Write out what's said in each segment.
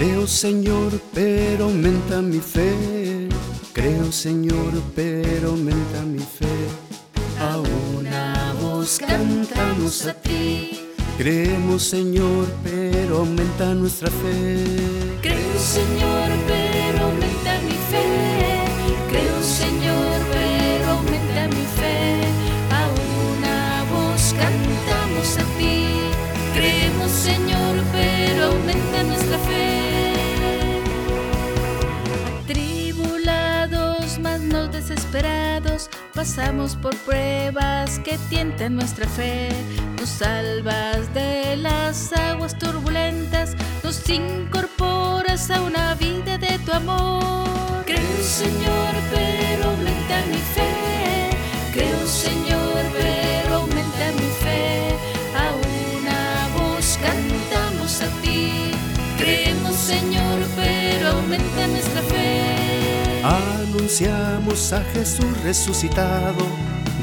Creo Señor, pero aumenta mi fe. Creo Señor, pero aumenta mi fe. A una voz cantamos a ti. Creemos Señor, pero aumenta nuestra fe. Creo Señor, pero aumenta mi fe. Creo Señor, pero aumenta mi fe. A una voz cantamos a ti. Creemos Señor, pero aumenta nuestra fe. Desesperados, pasamos por pruebas que tientan nuestra fe. Nos salvas de las aguas turbulentas, nos incorporas a una vida de tu amor. Creo Señor, pero aumenta mi fe. Creo Señor, pero aumenta mi fe. A una voz cantamos a ti. Creemos Señor, pero aumenta nuestra fe. Anunciamos a Jesús resucitado,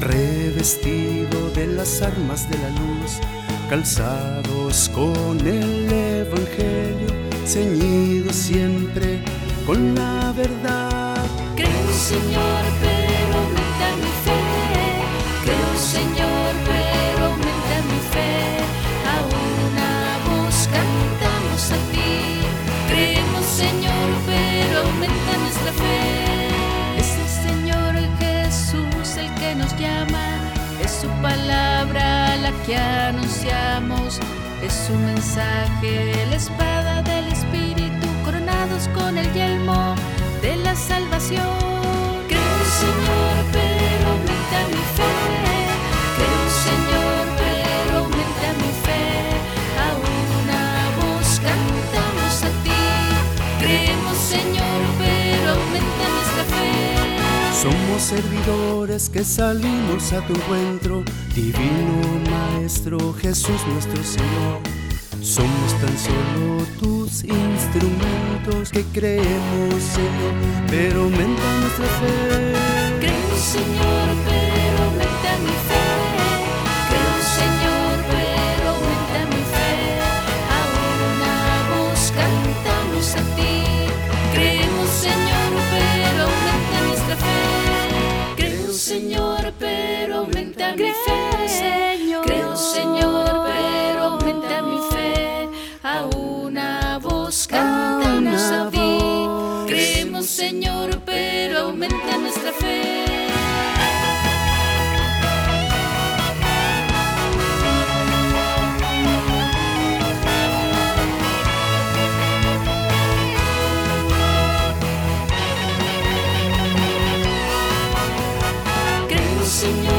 revestido de las armas de la luz, calzados con el Evangelio, ceñidos siempre con la verdad. Creo Señor, pero mi llama. Es su palabra la que anunciamos. Es su mensaje, la espada del Espíritu, coronados con el yelmo de la salvación. Somos servidores que salimos a tu encuentro, divino Maestro Jesús nuestro Señor. Somos tan solo tus instrumentos que creemos, Señor, cercanos a ti. Creemos, Señor, pero aumenta nuestra fe. Señor.